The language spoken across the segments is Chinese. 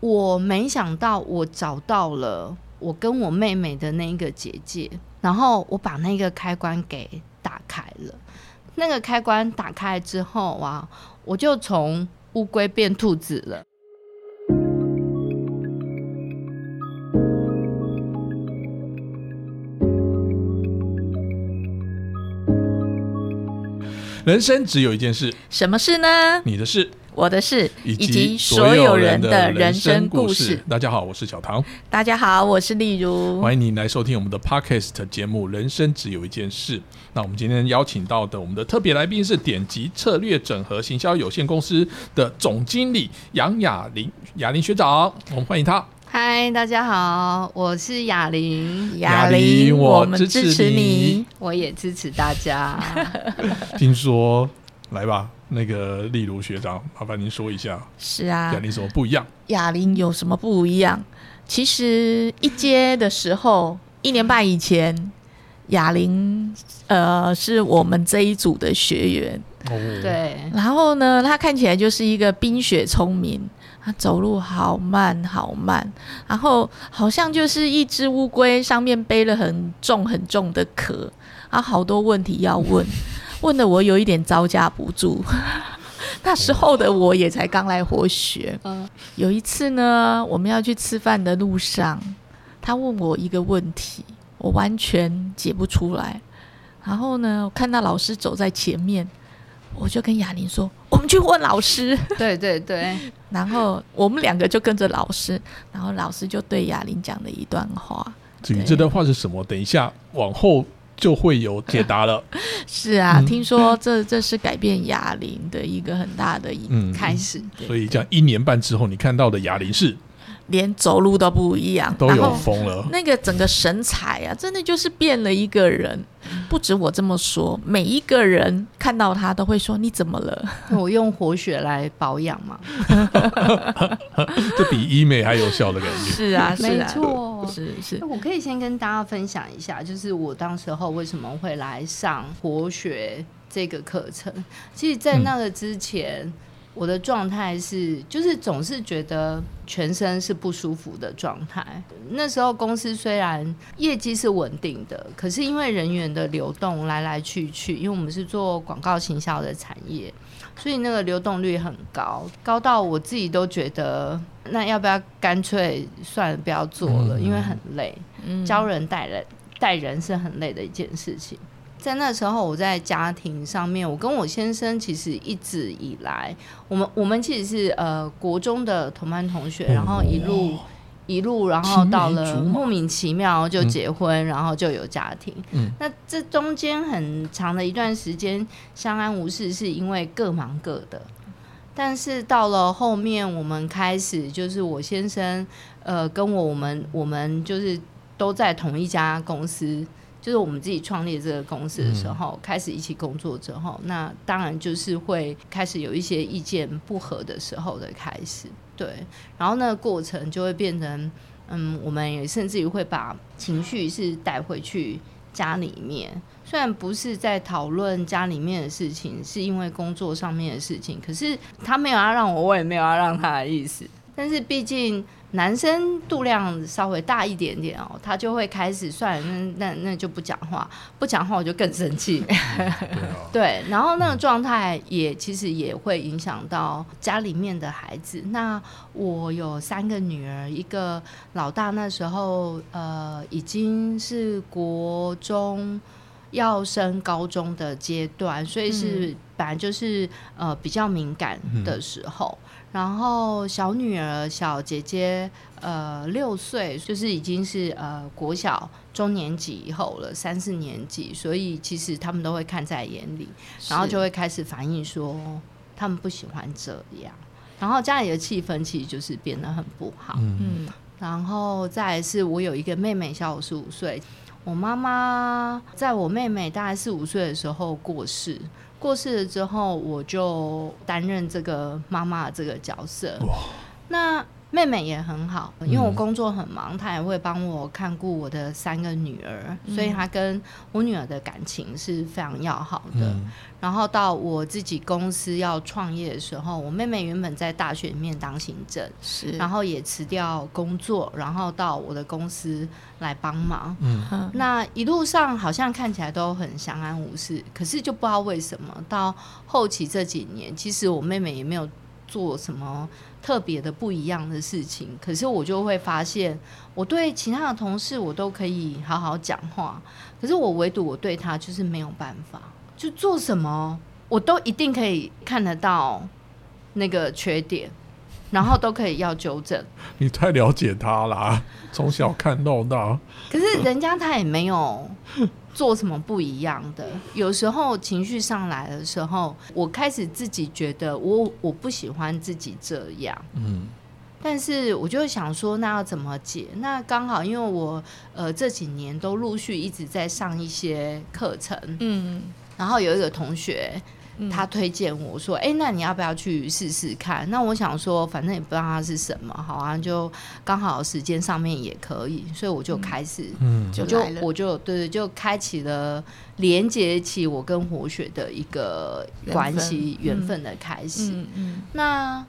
我没想到我找到了我跟我妹妹的那一个结界，然后我把那个开关给打开了。那个开关打开之后啊，我就从乌龟变兔子了。人生只有一件事，什么事呢？你的事我的事，以及及所有人的的人生故故事。大家好，我是小唐，大家好，我是丽如。欢迎你来收听我们的 Podcast 节目《人生只有一件事》。那我们今天邀请到的我们的特别来宾是典籍策略整合行销有限公司的总经理杨雅玲，雅玲学长，我们欢迎他。嗨，大家好，我是雅玲，雅玲玲，我我们支持你。我也支持大家。听说，来吧，那个例如学长，麻烦您说一下是啊哑铃什么不一样？哑铃有什么不一样？其实一阶的时候，一年半以前，哑铃呃是我们这一组的学员。哦，，对，然后呢，他看起来就是一个冰雪聪明，她走路好慢好慢，然后好像就是一只乌龟，上面背了很重很重的壳，啊，好多问题要问，问的我有一点招架不住。那时候的我也才刚来活学，嗯，有一次呢，我们要去吃饭的路上，他问我一个问题，我完全解不出来。然后呢，我看到老师走在前面，我就跟雅玲说：“我们去问老师。对 对对，” 然后我们两个就跟着老师，然后老师就对雅玲讲了一段话。至于这段话是什么，等一下往后就会有解答了。是啊，嗯听说这这是改变哑铃的一个很大的一，嗯，开始。所以这样一年半之后，你看到的哑铃是连走路都不一样，都有风了。那个整个神采啊，真的就是变了一个人。不止我这么说，每一个人看到他都会说：“你怎么了 我用活血来保养嘛，这比医美还有效的感？”觉。是啊，是没啊，错。是是，我可以先跟大家分享一下，就是我当时候为什么会来上活血这个课程。其实，在那个之前，我的状态是，就是总是觉得全身是不舒服的状态。那时候公司虽然业绩是稳定的，可是因为人员的流动来来去去，因为我们是做广告行销的产业，所以那个流动率很高，高到我自己都觉得，那要不要干脆算了，不要做了，嗯因为很累。嗯教人带人带人是很累的一件事情。在那时候，我在家庭上面，我跟我先生其实一直以来，我们我们其实是呃国中的同班同学，然后一路、一路，然后到了莫名其妙就结婚，然后就有家庭。嗯那这中间很长的一段时间相安无事，是因为各忙各的。但是到了后面，我们开始就是我先生，呃，跟我我们我们就是都在同一家公司，就是我们自己创立这个公司的时候，开始一起工作之后，那当然就是会开始有一些意见不合的时候的开始，对，然后那个过程就会变成，嗯，我们也甚至于会把情绪是带回去家里面。虽然不是在讨论家里面的事情，是因为工作上面的事情，可是他没有要让我，我也没有要让他的意思。但是毕竟男生度量稍微大一点点哦，他就会开始算，那那那就不讲话，不讲话我就更生气。对啊，对，然后那个状态也其实也会影响到家里面的孩子。那我有三个女儿，一个老大那时候呃已经是国中要升高中的阶段，所以是本来就是呃比较敏感的时候。然后小女儿、小姐姐，呃，六岁，就是已经是呃国小中年级以后了，三四年级，所以其实他们都会看在眼里，然后就会开始反映说他们不喜欢这样，然后家里的气氛其实就是变得很不好。嗯，嗯然后再来是我有一个妹妹，小我十五岁。我妈妈在我妹妹大概四五岁的时候过世，过世了之后，我就担任这个妈妈的这个角色。那妹妹也很好，因为我嗯工作很忙，她也会帮我看顾我的三个女儿，嗯。所以她跟我女儿的感情是非常要好的。嗯。然后到我自己公司要创业的时候，我妹妹原本在大学里面当行政，是，然后也辞掉工作，然后到我的公司来帮忙。嗯。嗯。那一路上好像看起来都很相安无事，可是就不知道为什么到后期这几年，其实我妹妹也没有做什么特别的不一样的事情，可是我就会发现，我对其他的同事我都可以好好讲话，可是我唯独我对他就是没有办法，就做什么我都一定可以看得到那个缺点，然后都可以要纠正。你太了解他啦，从小看到大，可是人家他也没有做什么不一样的。有时候情绪上来的时候，我开始自己觉得我我不喜欢自己这样，嗯但是我就会想说，那要怎么解？那刚好因为我呃这几年都陆续一直在上一些课程，嗯，然后有一个同学。嗯。他推荐我说：“哎、那你要不要去试试看？”那我想说，反正也不知道它是什么，好啊，就刚好时间上面也可以，所以我就开始嗯。我就我就对对，就开启了连接起我跟活血的一个关系缘分缘分的开始。嗯嗯。那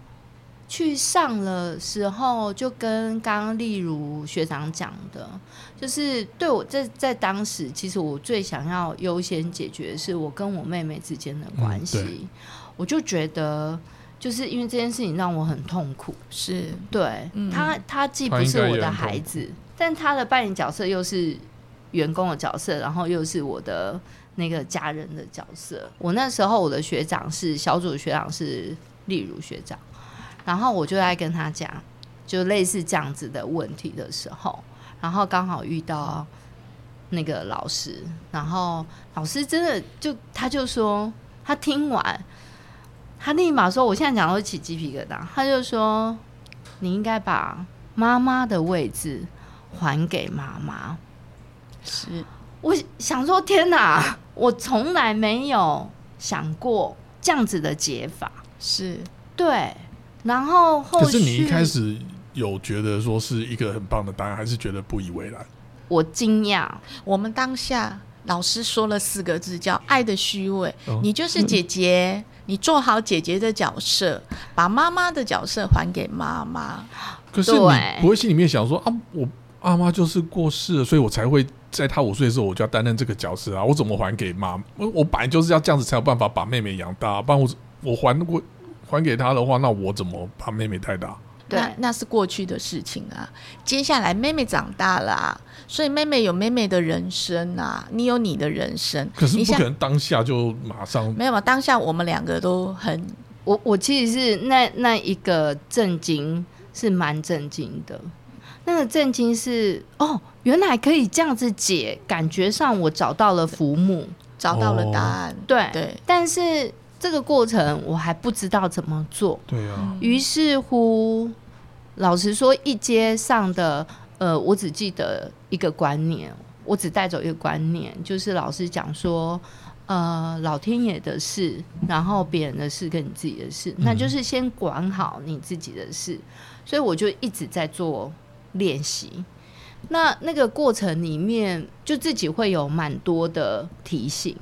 去上了时候，就跟刚刚例如学长讲的，就是对我在在当时，其实我最想要优先解决的是我跟我妹妹之间的关系。嗯我就觉得，就是因为这件事情让我很痛苦。是，对、嗯他，他既不是我的孩子，但他的扮演角色又是员工的角色，然后又是我的那个家人的角色。我那时候我的学长是小组学长是例如学长，然后我就在跟他讲，就类似这样子的问题的时候，然后刚好遇到那个老师，然后老师真的就他就说，他听完。他立马说：“我现在讲都起鸡皮疙瘩。”他就说：“你应该把妈妈的位置还给妈妈。是，”我想说：“天哪！我从来没有想过这样子的解法。是，”对，然后可是你一开始有觉得说是一个很棒的答案，还是觉得不以为然？我惊讶，我们当下老师说了四个字，叫“爱的虚伪”哦你就是姐姐，你做好姐姐的角色，把妈妈的角色还给妈妈。可是你对不会心里面想说啊，我阿妈就是过世了，所以我才会在她五岁的时候我就要担任这个角色啊，我怎么还给妈？我我本来就是要这样子才有办法把妹妹养大，不然我我还我还给他的话，那我怎么把妹妹带大？对那那是过去的事情啊。接下来妹妹长大了、啊，所以妹妹有妹妹的人生啊，你有你的人生。可是不可能当下就马上没有吧？当下我们两个都很我我其实是那那一个震惊是蛮震惊的。那个震惊是哦，原来可以这样子解，感觉上我找到了浮木。找到了答案。对对，但是这个过程我还不知道怎么做，对啊，于是乎，老实说，一阶上的呃，我只记得一个观念，我只带走一个观念，就是老师讲说。呃，老天爷的事，然后别人的事跟你自己的事，那就是先管好你自己的事。所以我就一直在做练习。那那个过程里面，就自己会有蛮多的提醒，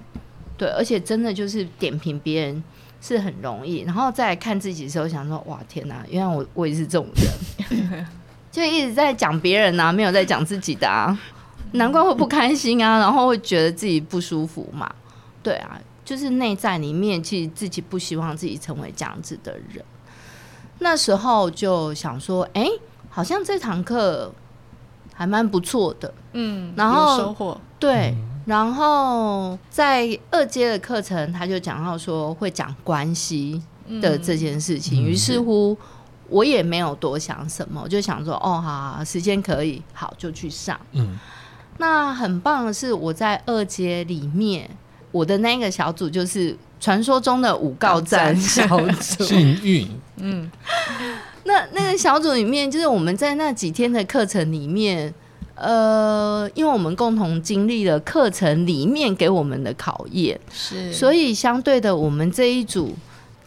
对，而且真的就是点评别人是很容易，然后再来看自己的时候，想说哇天哪，原来我我也是这种人，就一直在讲别人啊，没有在讲自己的啊，难怪会不开心啊，然后会觉得自己不舒服嘛，对啊，就是内在里面其实自己不希望自己成为这样子的人。那时候就想说，哎、好像这堂课还蛮不错的，嗯，然后收获，对，然后在二阶的课程，他就讲到说会讲关系的这件事情，嗯于是乎我也没有多想什么，我就想说，哦，好好，时间可以，好就去上。嗯，那很棒的是，我在二阶里面，我的那个小组就是传说中的五告战。小组。幸运，嗯，那那个小组里面，就是我们在那几天的课程里面，呃，因为我们共同经历了课程里面给我们的考验，是，所以以相对的，我们这一组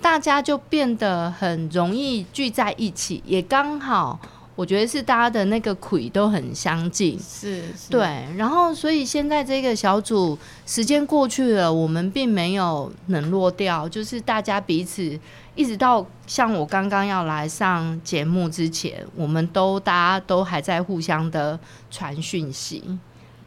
大家就变得很容易聚在一起，也刚好，我觉得是大家的那个轨都很相近。是，是，对，然后所以现在这个小组时间过去了，我们并没有冷落掉，就是大家彼此一直到像我刚刚要来上节目之前，我们都大家都还在互相的传讯息，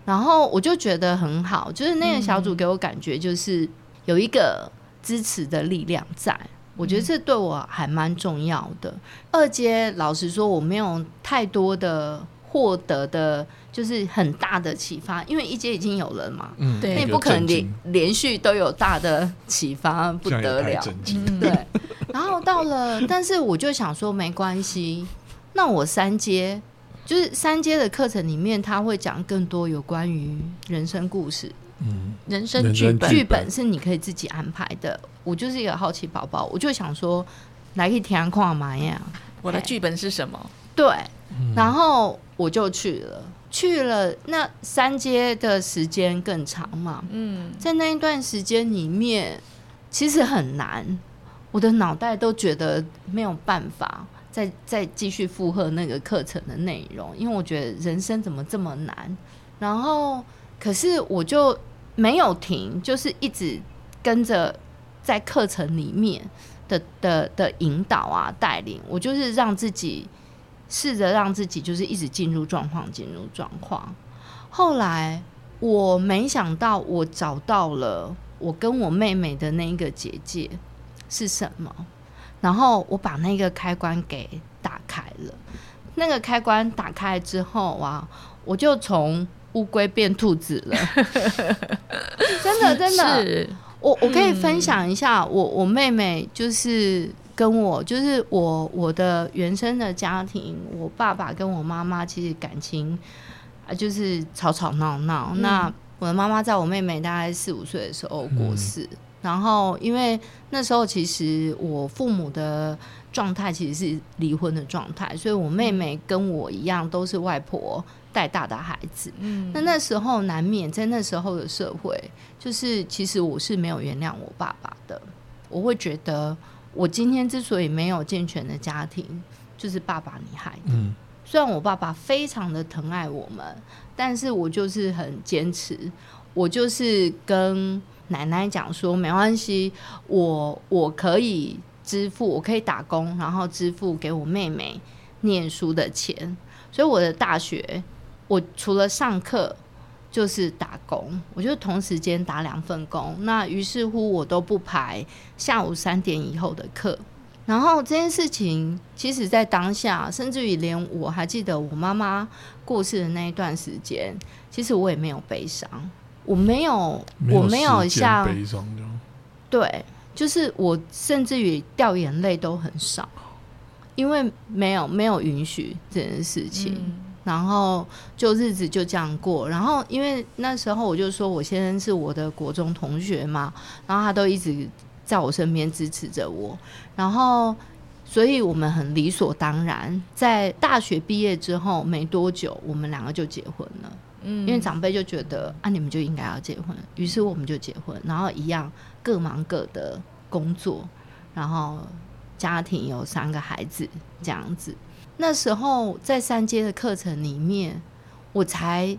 然后我就觉得很好，就是那个小组给我感觉就是有一个支持的力量在。我觉得这对我还蛮重要的。二阶老实说，我没有太多的获得的，就是很大的启发，因为一阶已经有了嘛，嗯，对那不可能连连续都有大的启发，不得了。嗯，对，然后到了，但是我就想说没关系，那我三阶就是三阶的课程里面，他会讲更多有关于人生故事，嗯，人生剧本，剧本。是你可以自己安排的。我就是一个好奇宝宝，我就想说来去填矿嘛呀，我的剧本是什么？对，嗯。然后我就去了，去了那三阶的时间更长嘛，嗯，在那一段时间里面，其实很难，我的脑袋都觉得没有办法再再继续负荷那个课程的内容，因为我觉得人生怎么这么难。然后，可是我就没有停，就是一直跟着在课程里面的的的引导啊带领，我就是让自己试着让自己就是一直进入状况，进入状况。后来我没想到，我找到了我跟我妹妹的那一个结界是什么，然后我把那个开关给打开了。那个开关打开之后啊，我就从乌龟变兔子了，真 的真的。是，我我可以分享一下，我我妹妹就是跟我，就是我我的原生的家庭，我爸爸跟我妈妈其实感情啊就是吵吵闹闹。嗯。那我的妈妈在我妹妹大概四五岁的时候过世，然后因为那时候其实我父母的状态其实是离婚的状态，所以我妹妹跟我一样都是外婆带大的孩子。嗯，那那时候难免在那时候的社会，就是其实我是没有原谅我爸爸的。我会觉得，我今天之所以没有健全的家庭，就是爸爸你害的。嗯虽然我爸爸非常的疼爱我们，但是我就是很坚持，我就是跟奶奶讲说，没关系，我我可以支付，我可以打工，然后支付给我妹妹念书的钱。所以我的大学，我除了上课就是打工，我就同时间打两份工。那于是乎，我都不排下午三点以后的课。然后这件事情，其实在当下，甚至于连我还记得我妈妈过世的那一段时间，其实我也没有悲伤，我没有，我没有像悲伤这样，对，就是我甚至于掉眼泪都很少，因为没有没有允许这件事情。嗯然后就日子就这样过，然后因为那时候我就说我先生是我的国中同学嘛，然后他都一直在我身边支持着我，然后所以我们很理所当然，在大学毕业之后没多久，我们两个就结婚了。嗯因为长辈就觉得啊，你们就应该要结婚，于是我们就结婚，然后一样各忙各的工作，然后家庭有三个孩子这样子。那时候在三阶的课程里面，我才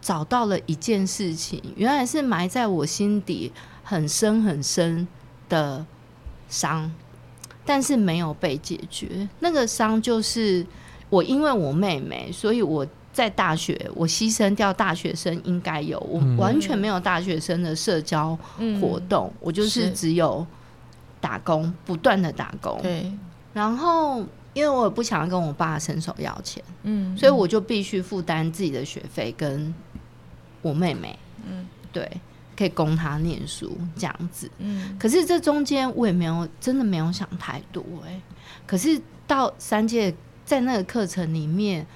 找到了一件事情，原来是埋在我心底很深很深的伤，但是没有被解决。那个伤就是我因为我妹妹，所以我在大学我牺牲掉大学生应该有，我嗯完全没有大学生的社交嗯活动，我就是是只有打工，不断的打工。对，然后因为我也不想跟我爸伸手要钱，嗯，所以我就必须负担自己的学费跟我妹妹，嗯。对，可以供她念书这样子。嗯。可是这中间我也没有真的没有想太多哎、可是到三届在那个课程里面，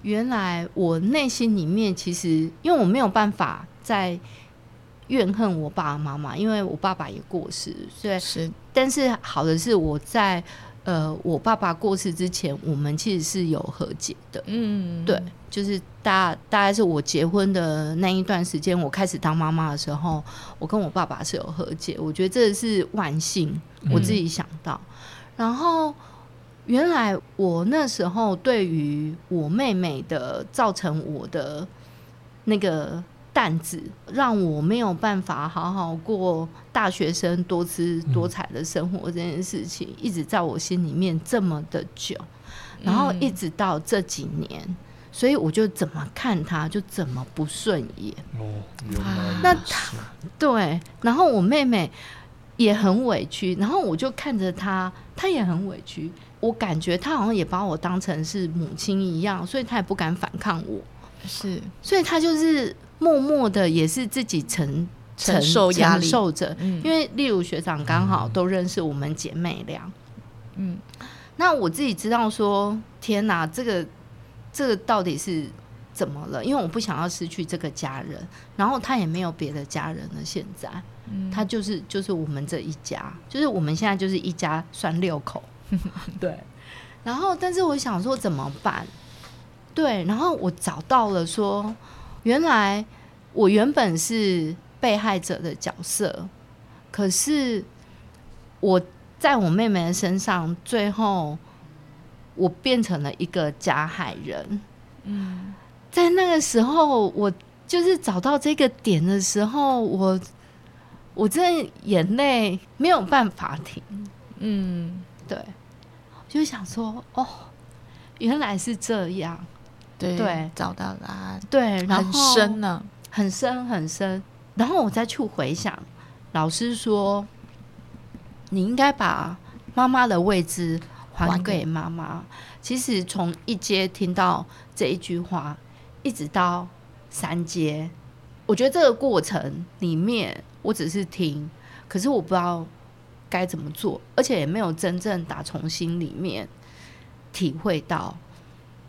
原来我内心里面其实因为我没有办法在怨恨我爸爸妈妈，因为我爸爸也过世，所以是。但是好的是我在呃，我爸爸过世之前，我们其实是有和解的。嗯，对，就是大大概是我结婚的那一段时间，我开始当妈妈的时候，我跟我爸爸是有和解。我觉得这是万幸，我自己想到。然后原来我那时候对于我妹妹的造成我的那个担子，让我没有办法好好过大学生多姿多彩的生活这件事情，一直在我心里面这么的久，然后一直到这几年。所以我就怎么看他就怎么不顺眼。那他对，然后我妹妹也很委屈，然后我就看着她，她也很委屈。我感觉她好像也把我当成是母亲一样，所以她也不敢反抗我，是所以她就是默默的，也是自己承承受压力承受着。嗯因为例如学长刚好都认识我们姐妹俩，嗯那我自己知道说，天哪，这个这个到底是怎么了？因为我不想要失去这个家人，然后他也没有别的家人了。现在，嗯他就是就是我们这一家，就是我们现在就是一家算六口，对。然后，但是我想说怎么办？对，然后我找到了说，原来我原本是被害者的角色，可是我在我妹妹的身上，最后我变成了一个加害人。嗯在那个时候，我就是找到这个点的时候，我我真的眼泪没有办法停。嗯，对，就想说，哦，原来是这样。对对找到答案，对，然很后深呢。很深很深。然后我再去回想，老师说，你应该把妈妈的位置还给妈妈。其实从一阶听到这一句话，一直到三阶，我觉得这个过程里面，我只是听，可是我不知道该怎么做，而且也没有真正打从心里面体会到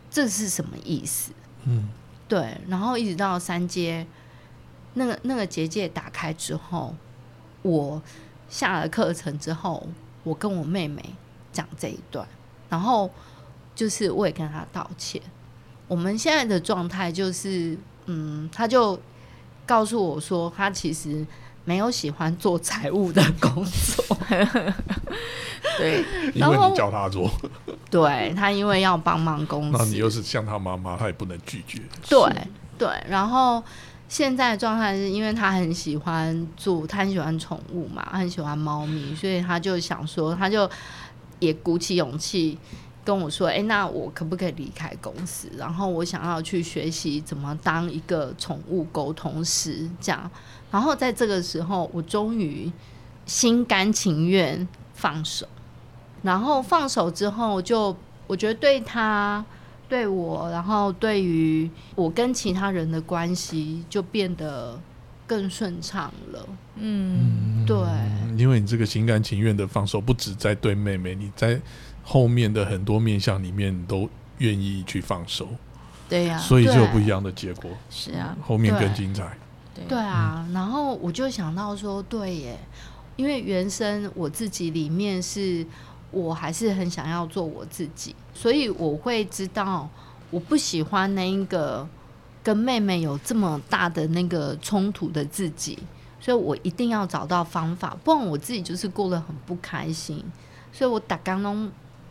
这是什么意思。嗯对，然后一直到三阶，那个那个结界打开之后，我下了课程之后，我跟我妹妹讲这一段，然后就是我也跟她道歉。我们现在的状态就是，嗯，她就告诉我说，她其实没有喜欢做财务的工作，对，因为你叫他做，对他因为要帮忙公司，那你又是像他妈妈，他也不能拒绝。对对，然后现在的状态是因为他很喜欢做，他很喜欢宠物嘛，他很喜欢猫咪，所以他就想说，他就也鼓起勇气跟我说：“哎、那我可不可以离开公司？然后我想要去学习怎么当一个宠物沟通师，这样。然后在这个时候，我终于心甘情愿放手。然后放手之后就，我觉得对他。对我，然后对于我跟其他人的关系就变得更顺畅了。嗯，对，嗯因为你这个心甘情愿的放手，不止在对妹妹，你在后面的很多面相里面你都愿意去放手，对呀，所以就有不一样的结果，是啊，后面更精彩。对对啊，然后我就想到说，对耶，因为原生我自己里面是我还是很想要做我自己，所以我会知道我不喜欢那一个跟妹妹有这么大的那个冲突的自己，所以我一定要找到方法，不然我自己就是过得很不开心，所以我打刚刚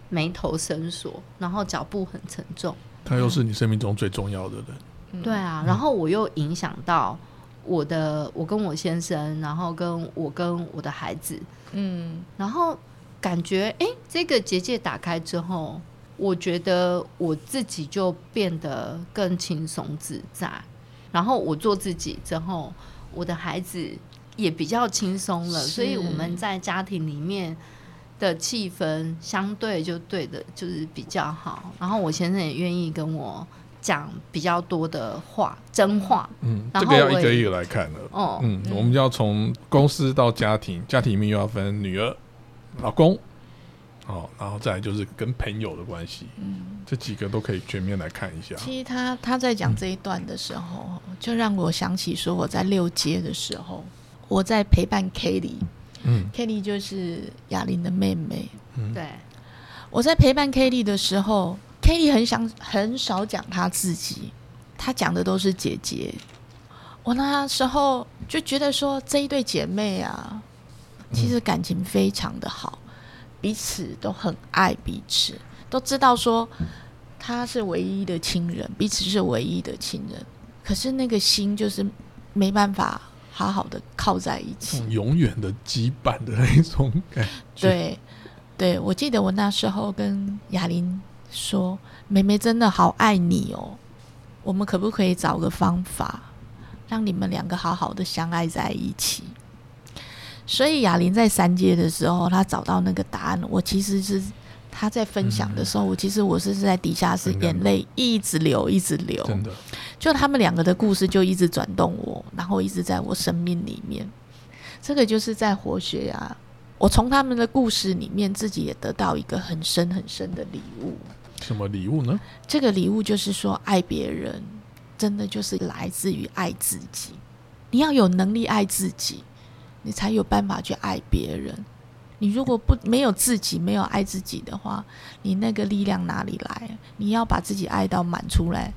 眉头深锁，然后脚步很沉重。他又是你生命中最重要的人，嗯。对啊，然后我又影响到我的，我跟我先生，然后跟我跟我的孩子，嗯。然后感觉哎，这个结界打开之后，我觉得我自己就变得更轻松自在，然后我做自己之后，我的孩子也比较轻松了，所以我们在家庭里面。的气氛相对就对的，就是比较好。然后我先生也愿意跟我讲比较多的话，真话。嗯，然这个要一个一个来看了。哦，嗯，我们要从公司到家庭，家庭里面又要分女儿、老公，哦，然后再来就是跟朋友的关系，嗯。这几个都可以全面来看一下。其实他他在讲这一段的时候，就让我想起说我在六阶的时候，我在陪伴 Kelly，Kelly 嗯就是雅玲的妹妹。嗯，对，我在陪伴 Kelly 的时候，Kelly 很想很少讲她自己，她讲的都是姐姐。我那时候就觉得说，这一对姐妹啊，其实感情非常的好，彼此都很爱彼此，都知道说他是唯一的亲人，彼此是唯一的亲人。可是那个心就是没办法好好的靠在一起，永远的羁绊的那种感觉。对。对，我记得我那时候跟雅玲说：“妹妹真的好爱你哦，我们可不可以找个方法，让你们两个好好的相爱在一起？”所以雅玲在三阶的时候，她找到那个答案。我其实是她在分享的时候，我其实我是在底下是眼泪一直流，一直流。真的，就他们两个的故事就一直转动我，然后一直在我生命里面。这个就是在活学呀。我从他们的故事里面，自己也得到一个很深很深的礼物。什么礼物呢？这个礼物就是说，爱别人真的就是来自于爱自己。你要有能力爱自己，你才有办法去爱别人。你如果不没有自己，没有爱自己的话，你那个力量哪里来？你要把自己爱到满出来，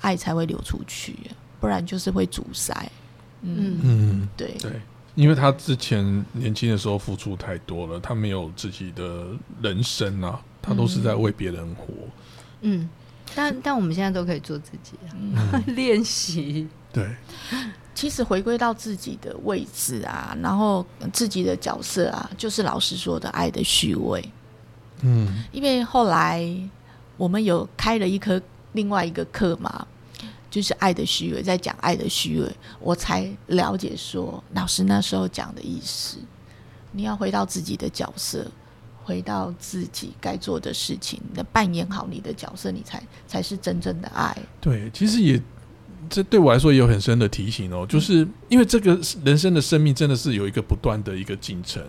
爱才会流出去，不然就是会阻塞。嗯嗯，对对。因为他之前年轻的时候付出太多了，他没有自己的人生啊，他都是在为别人活。嗯，但但我们现在都可以做自己，练习。对，其实回归到自己的位置啊，然后自己的角色啊，就是老师说的爱的虚伪。嗯，因为后来我们有开了一科另外一个课嘛。就是爱的虚伪，在讲爱的虚伪，我才了解说老师那时候讲的意思。你要回到自己的角色，回到自己该做的事情，你扮演好你的角色，你才才是真正的爱。对，其实也这对我来说也有很深的提醒哦，就是因为这个人生的生命真的是有一个不断的一个进程。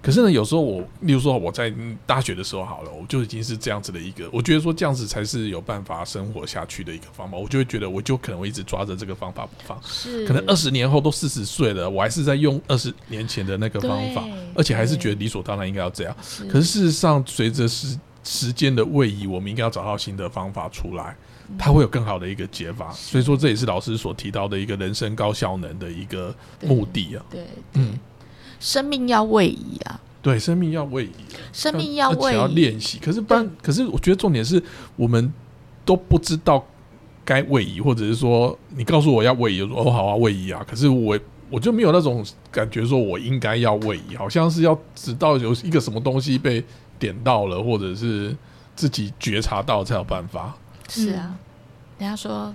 可是呢，有时候我，例如说我在大学的时候好了，我就已经是这样子的一个，我觉得说这样子才是有办法生活下去的一个方法。我就会觉得，我就可能会一直抓着这个方法不放。是，可能二十年后都四十岁了，我还是在用二十年前的那个方法，而且还是觉得理所当然应该要这样。可是事实上，随着时时间的位移，我们应该要找到新的方法出来，它会有更好的一个解法。所以说，这也是老师所提到的一个人生高效能的一个目的啊。对，嗯。生命要位移啊！对，生命要位移，生命要位移，要练习。可是不然，可是我觉得重点是我们都不知道该位移，或者是说你告诉我要位移，说哦好啊位移啊。可是我我就没有那种感觉，说我应该要位移，好像是要直到有一个什么东西被点到了，或者是自己觉察到才有办法。是啊，人家说。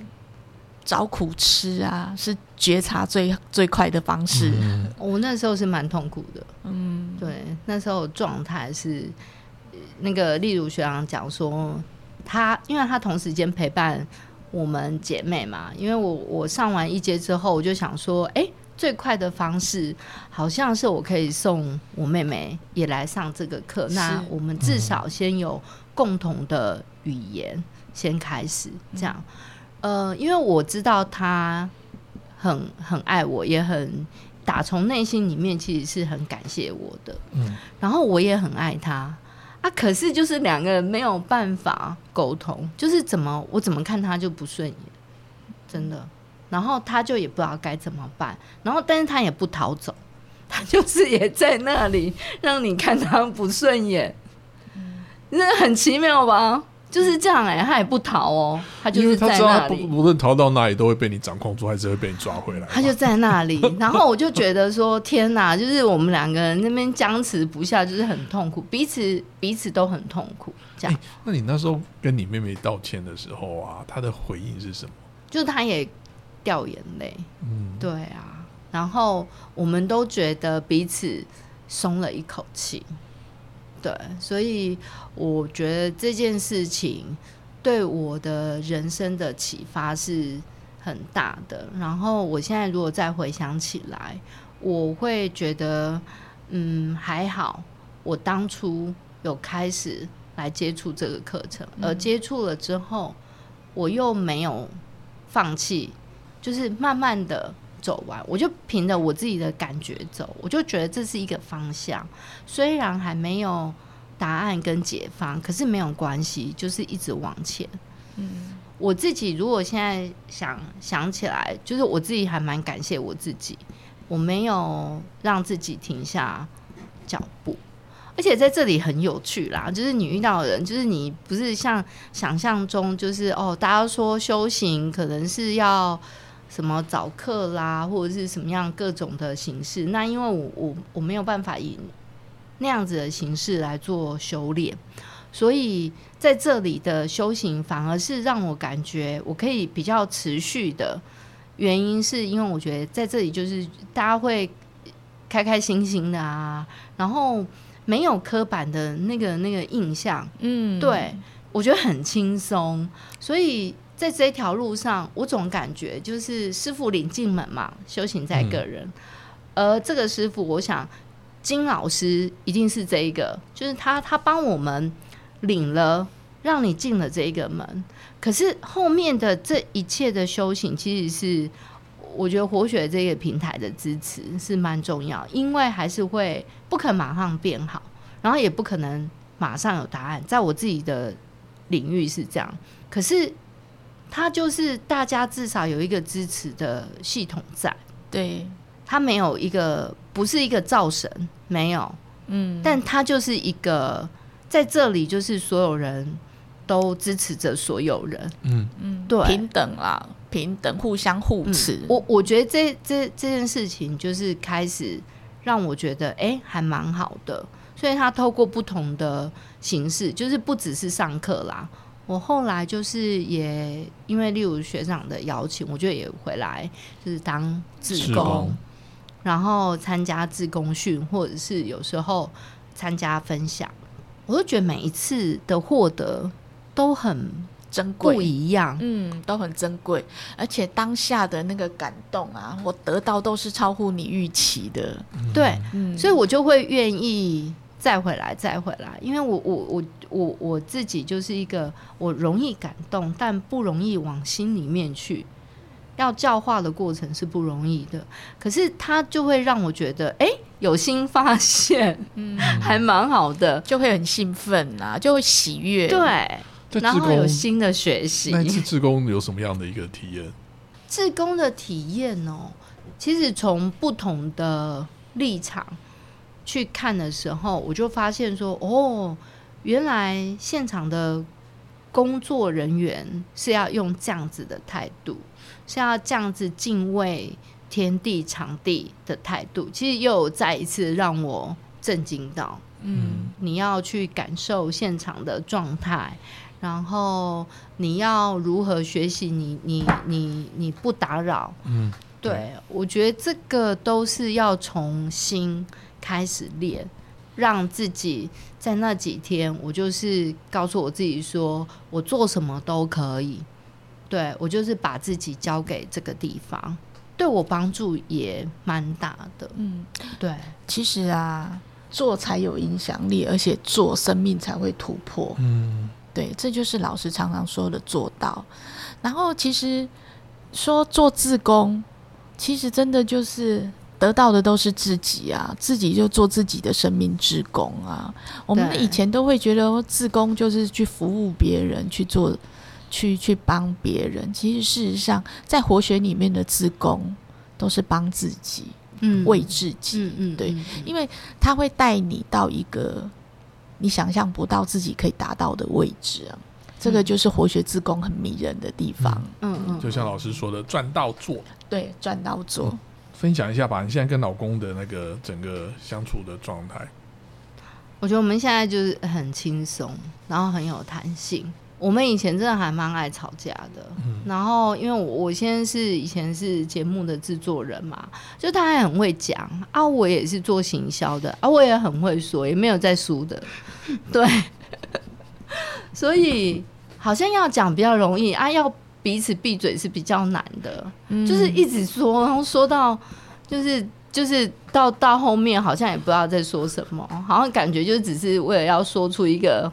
找苦吃啊，是觉察最最快的方式。我那时候是蛮痛苦的，嗯，对，那时候状态是那个，例如学长讲说，他因为他同时间陪伴我们姐妹嘛，因为我我上完一节之后，我就想说，哎，最快的方式好像是我可以送我妹妹也来上这个课，那我们至少先有共同的语言先开始这样。呃，因为我知道他很很爱我，也很打从内心里面其实是很感谢我的。嗯，然后我也很爱他啊，可是就是两个人没有办法沟通，就是怎么我怎么看他就不顺眼，真的。然后他就也不知道该怎么办，然后但是他也不逃走，他就是也在那里让你看他不顺眼，那很奇妙吧？就是这样哎，他也不逃哦，他就是在那里，无论逃到哪里都会被你掌控住，还是会被你抓回来。他就在那里，然后我就觉得说，天哪，就是我们两个人那边僵持不下，就是很痛苦，彼此彼此都很痛苦。这样，那你那时候跟你妹妹道歉的时候啊，她的回应是什么？就是她也掉眼泪，嗯，对啊，然后我们都觉得彼此松了一口气。对，所以我觉得这件事情对我的人生的启发是很大的。然后我现在如果再回想起来，我会觉得，嗯，还好，我当初有开始来接触这个课程，而接触了之后，我又没有放弃，就是慢慢的。走完，我就凭着我自己的感觉走，我就觉得这是一个方向。虽然还没有答案跟解方，可是没有关系，就是一直往前。嗯，我自己如果现在想想起来，就是我自己还蛮感谢我自己，我没有让自己停下脚步。而且在这里很有趣啦，就是你遇到的人，就是你不是像想象中，就是哦，大家说修行可能是要什么早课啦，或者是什么样各种的形式。那因为我我我没有办法以那样子的形式来做修炼，所以在这里的修行反而是让我感觉我可以比较持续的原因，是因为我觉得在这里就是大家会开开心心的啊，然后。没有刻板的那个那个印象，嗯，对我觉得很轻松，所以在这条路上，我总感觉就是师傅领进门嘛，修行在个人。而这个师傅，我想金老师一定是这一个，就是他他帮我们领了，让你进了这一个门。可是后面的这一切的修行，其实是。我觉得活血这个平台的支持是蛮重要，因为还是会不可能马上变好，然后也不可能马上有答案。在我自己的领域是这样，可是它就是大家至少有一个支持的系统在，对，它没有一个不是一个造神，没有，嗯，但它就是一个在这里，就是所有人都支持着所有人，嗯嗯，对，平等啦。平等，互相互持。我我觉得这这这件事情就是开始让我觉得，哎，还蛮好的。所以他透过不同的形式，就是不只是上课啦。我后来就是也因为例如学长的邀请，我觉得也回来就是当志工，然后参加志工训，或者是有时候参加分享，我都觉得每一次的获得都很。珍贵。不一样，嗯，都很珍贵，而且当下的那个感动啊，我得到都是超乎你预期的，对，所以我就会愿意再回来，再回来，因为我我我我我自己就是一个我容易感动，但不容易往心里面去，要教化的过程是不容易的，可是他就会让我觉得，哎，有新发现，嗯，还蛮好的，就会很兴奋啊，就会喜悦，对。然后有新的学习。那次志工有什么样的一个体验？志工的体验哦，其实从不同的立场去看的时候，我就发现说，哦，原来现场的工作人员是要用这样子的态度，是要这样子敬畏天地场地的态度。其实又再一次让我震惊到，嗯，你要去感受现场的状态。然后你要如何学习？你你你你不打扰，嗯，对我觉得这个都是要从新开始练，让自己在那几天，我就是告诉我自己说，我做什么都可以，对我就是把自己交给这个地方，对我帮助也蛮大的，嗯，对，其实啊，做才有影响力，而且做生命才会突破，嗯。对，这就是老师常常说的做到。然后其实说做自工，其实真的就是得到的都是自己啊，自己就做自己的生命之工啊。我们以前都会觉得自工就是去服务别人，去做，去去帮别人。其实事实上，在活学里面的自工都是帮自己，嗯，为自己，嗯嗯，对，因为他会带你到一个。你想象不到自己可以达到的位置啊，这个就是活学自宫很迷人的地方。嗯嗯，就像老师说的，赚到做，对，赚到做。分享一下吧，你现在跟老公的那个整个相处的状态。我觉得我们现在就是很轻松，然后很有弹性。我们以前真的还蛮爱吵架的，然后因为我我现在是以前是节目的制作人嘛，就他还很会讲啊，我也是做行销的啊，我也很会说，也没有在输的，对，所以好像要讲比较容易啊，要彼此闭嘴是比较难的，就是一直说，然后说到就是就是到到后面好像也不知道在说什么，好像感觉就只是为了要说出一个。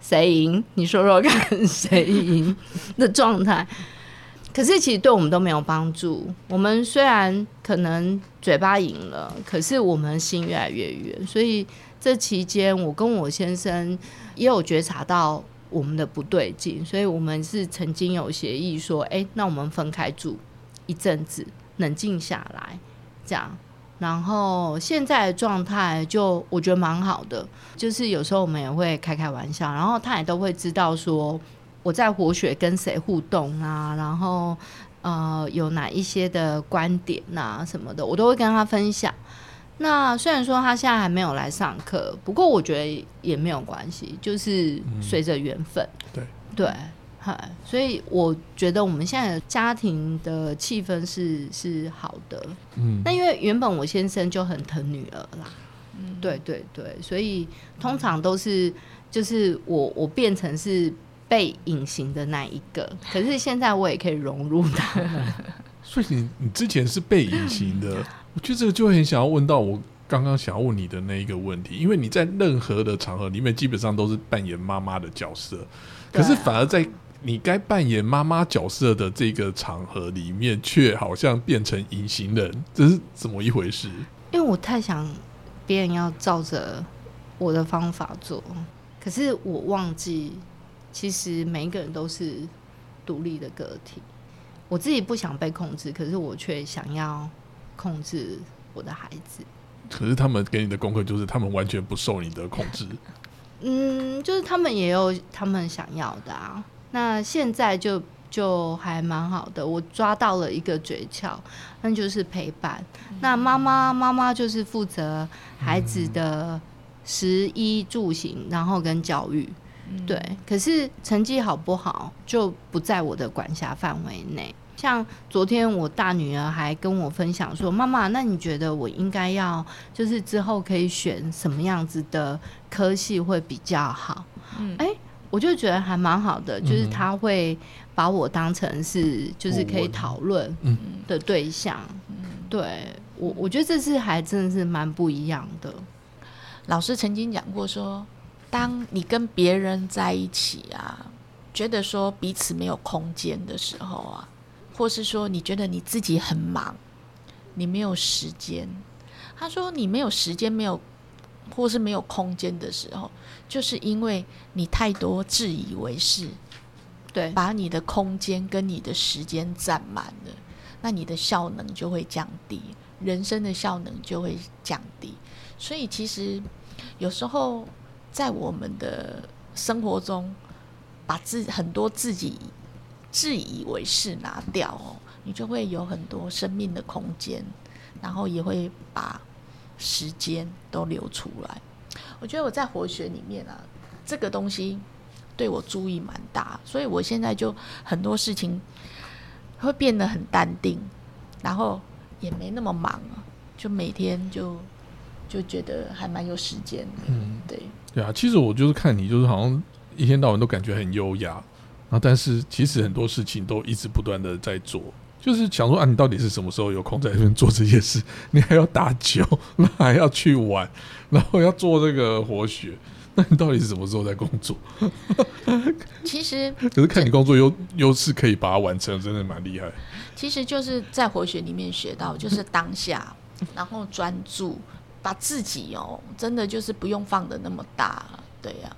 谁赢？你说说看，谁赢的状态？可是其实对我们都没有帮助。我们虽然可能嘴巴赢了，可是我们心越来越远。所以这期间我跟我先生也有觉察到我们的不对劲，所以我们是曾经有协议说，哎、那我们分开住一阵子，冷静下来，这样。然后现在的状态就我觉得蛮好的，就是有时候我们也会开开玩笑，然后他也都会知道说我在活血跟谁互动啊，然后呃有哪一些的观点呐、什么的，我都会跟他分享。那虽然说他现在还没有来上课，不过我觉得也没有关系，就是随着缘分。对对，嗨，所以我觉得我们现在的家庭的气氛是是好的。嗯那因为原本我先生就很疼女儿啦，嗯对对对，所以通常都是就是我我变成是被隐形的那一个，可是现在我也可以融入他。所以你你之前是被隐形的，我觉得这个就会很想要问到我刚刚想要问你的那一个问题，因为你在任何的场合里面基本上都是扮演妈妈的角色，可是反而在你该扮演妈妈角色的这个场合里面，却好像变成隐形人，这是怎么一回事？因为我太想别人要照着我的方法做，可是我忘记，其实每一个人都是独立的个体。我自己不想被控制，可是我却想要控制我的孩子。可是他们给你的功课就是他们完全不受你的控制，嗯，就是他们也有他们想要的啊。那现在就就还蛮好的，我抓到了一个诀窍，那就是陪伴。那妈妈妈妈就是负责孩子的食衣住行，然后跟教育。对，可是成绩好不好就不在我的管辖范围内。像昨天我大女儿还跟我分享说：“妈妈，那你觉得我应该要就是之后可以选什么样子的科系会比较好？”嗯哎、我就觉得还蛮好的，就是嗯他会把我当成是就是可以讨论嗯的对象。嗯对我，我觉得这次还真的是蛮不一样的。老师曾经讲过说，当你跟别人在一起啊，觉得说彼此没有空间的时候啊，或是说你觉得你自己很忙，你没有时间。他说你没有时间，没有或是没有空间的时候，就是因为你太多自以为是，对，把你的空间跟你的时间占满了，那你的效能就会降低，人生的效能就会降低。所以其实有时候在我们的生活中，把自很多自己自以为是拿掉哦，你就会有很多生命的空间，然后也会把时间都留出来。我觉得我在活学里面啊，这个东西对我注意蛮大，所以我现在就很多事情会变得很淡定，然后也没那么忙啊，就每天就就觉得还蛮有时间的。嗯，对，对啊，其实我就是看你，就是好像一天到晚都感觉很优雅，然后但是其实很多事情都一直不断的在做，就是想说啊，你到底是什么时候有空在这边做这些事？你还要打球，那还要去玩，然后要做这个活血，那你到底是什么时候在工作？其实可是看你工作优优势可以把它完成，真的蛮厉害。其实就是在活学里面学到，就是当下，然后专注，把自己哦，真的就是不用放的那么大，对呀、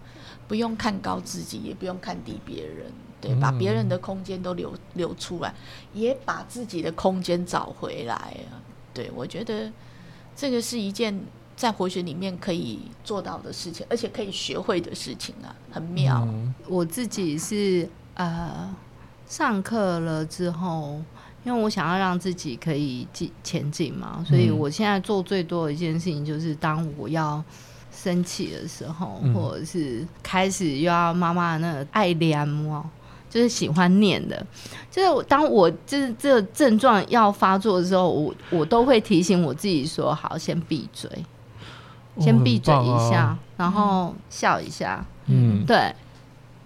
不用看高自己，也不用看低别人，对，把别人的空间都留留出来，也把自己的空间找回来啊。对，我觉得这个是一件在活学里面可以做到的事情，而且可以学会的事情啊，很妙。嗯我自己是呃上课了之后，因为我想要让自己可以进前进嘛，所以嗯我现在做最多的一件事情就是当我要生气的时候，嗯。或者是开始又要妈妈那个爱恋哦。就是喜欢念的，就是当我就是这个症状要发作的时候，我我都会提醒我自己说：好，先闭嘴，先闭嘴一下，，然后笑一下，哦嗯，对，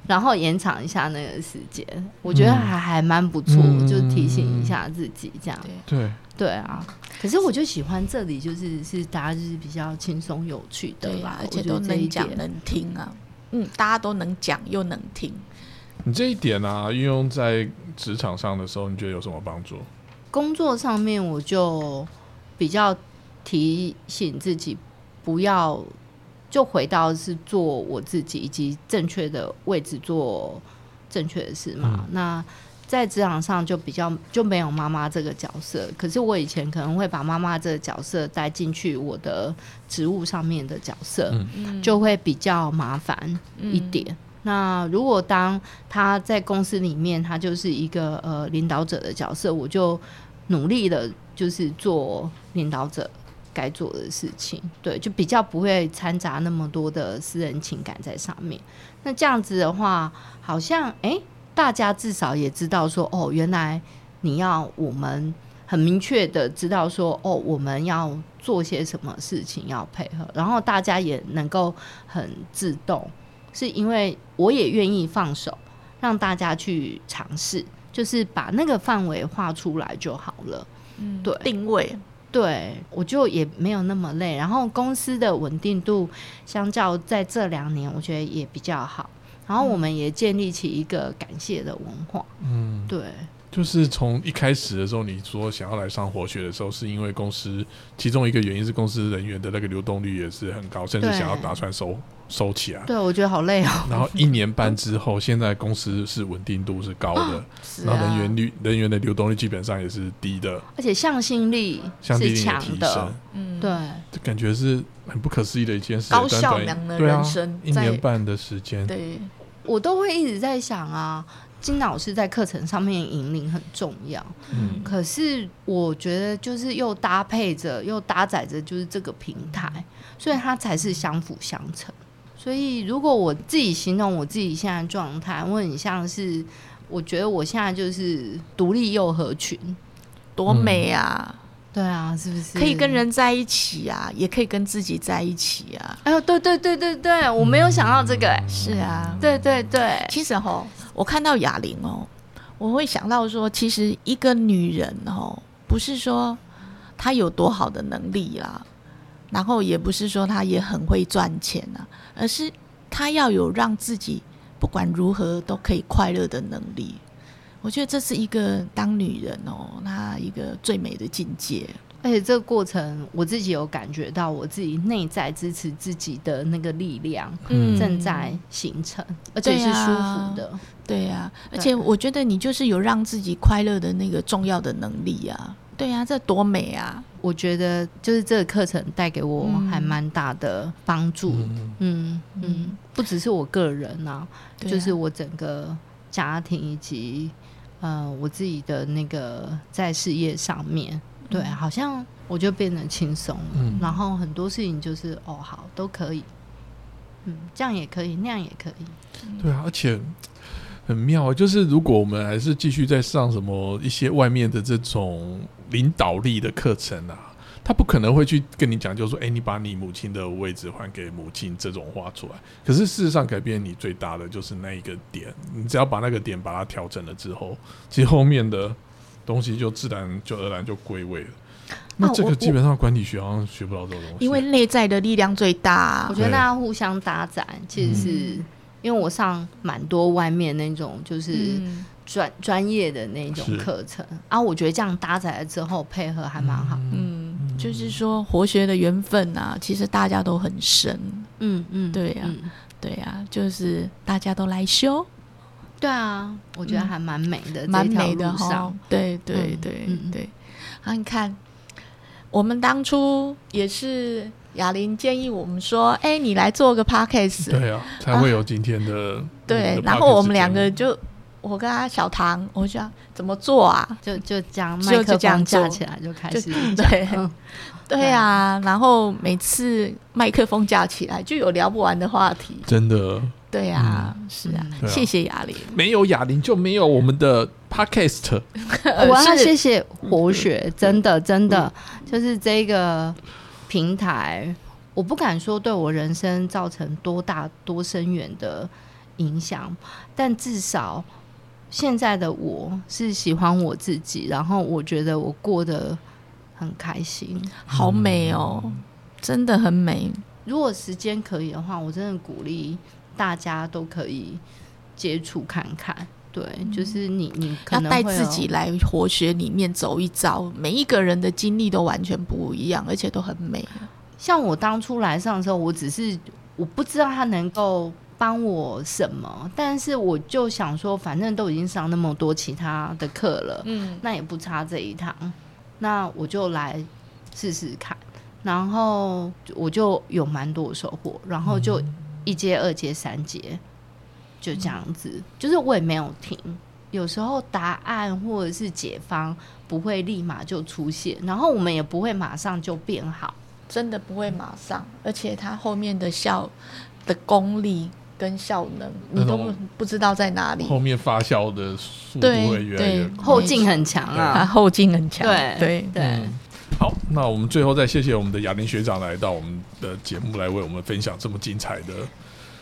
然后延长一下那个时间，我觉得嗯还还蛮不错，嗯就提醒一下自己这样。对，对，啊，可是我就喜欢这里，就是是大家就是比较轻松有趣的对吧，而且都能讲能听啊，嗯，大家都能讲又能听。你这一点啊，运用在职场上的时候，你觉得有什么帮助？工作上面我就比较提醒自己不要就回到是做我自己以及正确的位置做正确的事嘛。那在职场上就比较就没有妈妈这个角色，可是我以前可能会把妈妈这个角色带进去我的职务上面的角色，嗯就会比较麻烦一点。那如果当他在公司里面，他就是一个呃领导者的角色，我就努力的，就是做领导者该做的事情，对，就比较不会掺杂那么多的私人情感在上面。那这样子的话，好像诶，大家至少也知道说，哦，原来你要我们很明确的知道说，哦，我们要做些什么事情要配合，然后大家也能够很自动。是因为我也愿意放手，让大家去尝试，就是把那个范围画出来就好了。嗯对定位，对，我就也没有那么累。然后公司的稳定度，相较在这两年，我觉得也比较好。然后我们也建立起一个感谢的文化。嗯，对，就是从一开始的时候，你说想要来上活学的时候，是因为公司其中一个原因是公司人员的那个流动率也是很高，甚至想要打算收收起来。对我觉得好累哦。然后一年半之后，现在公司是稳定度是高的，是然后人啊员率人员的流动率基本上也是低的，而且向心力是应的提升强的，，嗯，对。这感觉是很不可思议的一件事。高效能的人生一年半的时间，对，我都会一直在想啊，金老师在课程上面引领很重要。嗯可是我觉得就是又搭配着又搭载着就是这个平台，所以它才是相辅相成。所以如果我自己形容我自己现在状态，我很像是我觉得我现在就是独立又合群。多美啊！对啊，是不是可以跟？人在一起啊，也可以跟自己在一起啊。哎呦，对对对对对，我没有想到这个、哎是啊，对对对，其实哦，我看到哑铃哦，我会想到说，其实一个女人哦，不是说她有多好的能力啦，然后也不是说她也很会赚钱啊，而是他要有让自己不管如何都可以快乐的能力。我觉得这是一个当女人哦，她一个最美的境界。而且这个过程我自己有感觉到我自己内在支持自己的那个力量嗯正在形成，而且是舒服的。对呀、而且我觉得你就是有让自己快乐的那个重要的能力啊。对呀、这多美啊！我觉得就是这个课程带给我嗯还蛮大的帮助。嗯嗯嗯，不只是我个人啊，啊就是我整个家庭以及呃我自己的那个在事业上面，对，嗯好像我就变得轻松了。嗯然后很多事情就是哦，好都可以，嗯，这样也可以，那样也可以。对啊，而且很妙啊，就是如果我们还是继续在上什么一些外面的这种领导力的课程啊，他不可能会去跟你讲，就是说，哎、你把你母亲的位置还给母亲这种话出来。可是事实上，改变你最大的就是那一个点，你只要把那个点把它调整了之后，其实后面的东西就自然就而然就归位了。那这个基本上管理学好像学不到这种东西，因为内在的力量最大啊、我觉得大家互相搭载，其实是、嗯。因为我上蛮多外面那种就是嗯专专业的那种是课程啊，我觉得这样搭载了之后配合还蛮好。嗯，就是说活学的缘分啊，其实大家都很深。嗯嗯，对呀嗯对啊，就是大家都来修，对啊，我觉得还蛮美的，蛮美的哈。对对嗯对嗯对。啊，你看，我们当初也是雅玲建议我们说，哎，你来做个 podcast。对啊，才会有今天的、对，然后我们两个就，我跟他小唐，我就想怎么做啊？就就这样，麦克风架起来就开就始对嗯。对啊，然后每次麦克风架起来就有聊不完的话题。真的。对啊，是啊，谢谢哑铃。没有哑铃就没有我们的 podcast。我要是。谢谢活学，真的真的。就是这个平台，我不敢说对我人生造成多大多深远的影响，但至少现在的我是喜欢我自己，然后我觉得我过得很开心。好美哦，真的很美。如果时间可以的话，我真的鼓励大家都可以接触看看。对，就是你你带自己来活学里面走一遭，每一个人的经历都完全不一样，而且都很美。像我当初来上的时候，我只是我不知道他能够帮我什么，但是我就想说，反正都已经上那么多其他的课了，嗯，那也不差这一堂，那我就来试试看。然后我就有蛮多的收获，然后就一阶、二阶、三阶，就这样子，就是我也没有停。有时候答案或者是解方不会立马就出现，然后我们也不会马上就变好。真的不会马上，而且它后面的效的功力跟效能，你都不知道在哪里。后面发酵的速度对会越来越对快。后劲很强它啊，后劲很强，对对。对，嗯。好，那我们最后再谢谢我们的雅玲学长来到我们的节目来为我们分享这么精彩的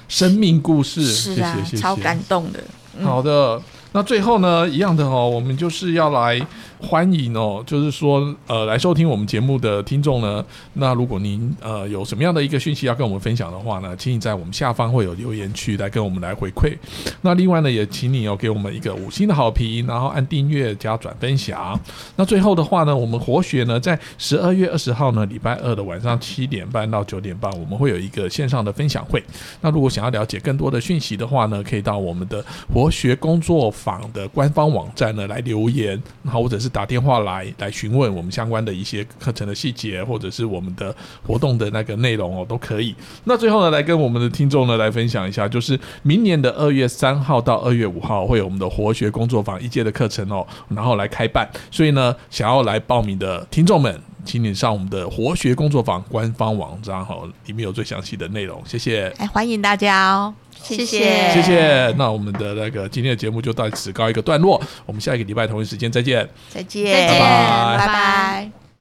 生命故事，谢是啊谢谢，谢，超感动的。好的，那最后呢，一样的哦，我们就是要来欢迎哦，就是说呃，来收听我们节目的听众呢，那如果您呃有什么样的一个讯息要跟我们分享的话呢，请你在我们下方会有留言区来跟我们来回馈。那另外呢，也请你哦给我们一个五星的好评，然后按订阅加转分享。那最后的话呢，我们活学呢在十二月二十号呢，礼拜二的晚上七点半到九点半，我们会有一个线上的分享会。那如果想要了解更多的讯息的话呢，可以到我们的活活学工作坊的官方网站呢来留言，然后或者是打电话来来询问我们相关的一些课程的细节，或者是我们的活动的那个内容哦，都可以。那最后呢，来跟我们的听众呢来分享一下，就是明年的二月三号到二月五号会有我们的活学工作坊一届的课程哦，然后来开办。所以呢，想要来报名的听众们。请你上我们的活学工作坊官方网站哈，里面有最详细的内容。谢谢。哎，欢迎大家哦，谢谢谢谢谢。那我们的那个今天的节目就到此告一个段落，我们下一个礼拜同一时间再见。再见，再见拜拜拜拜。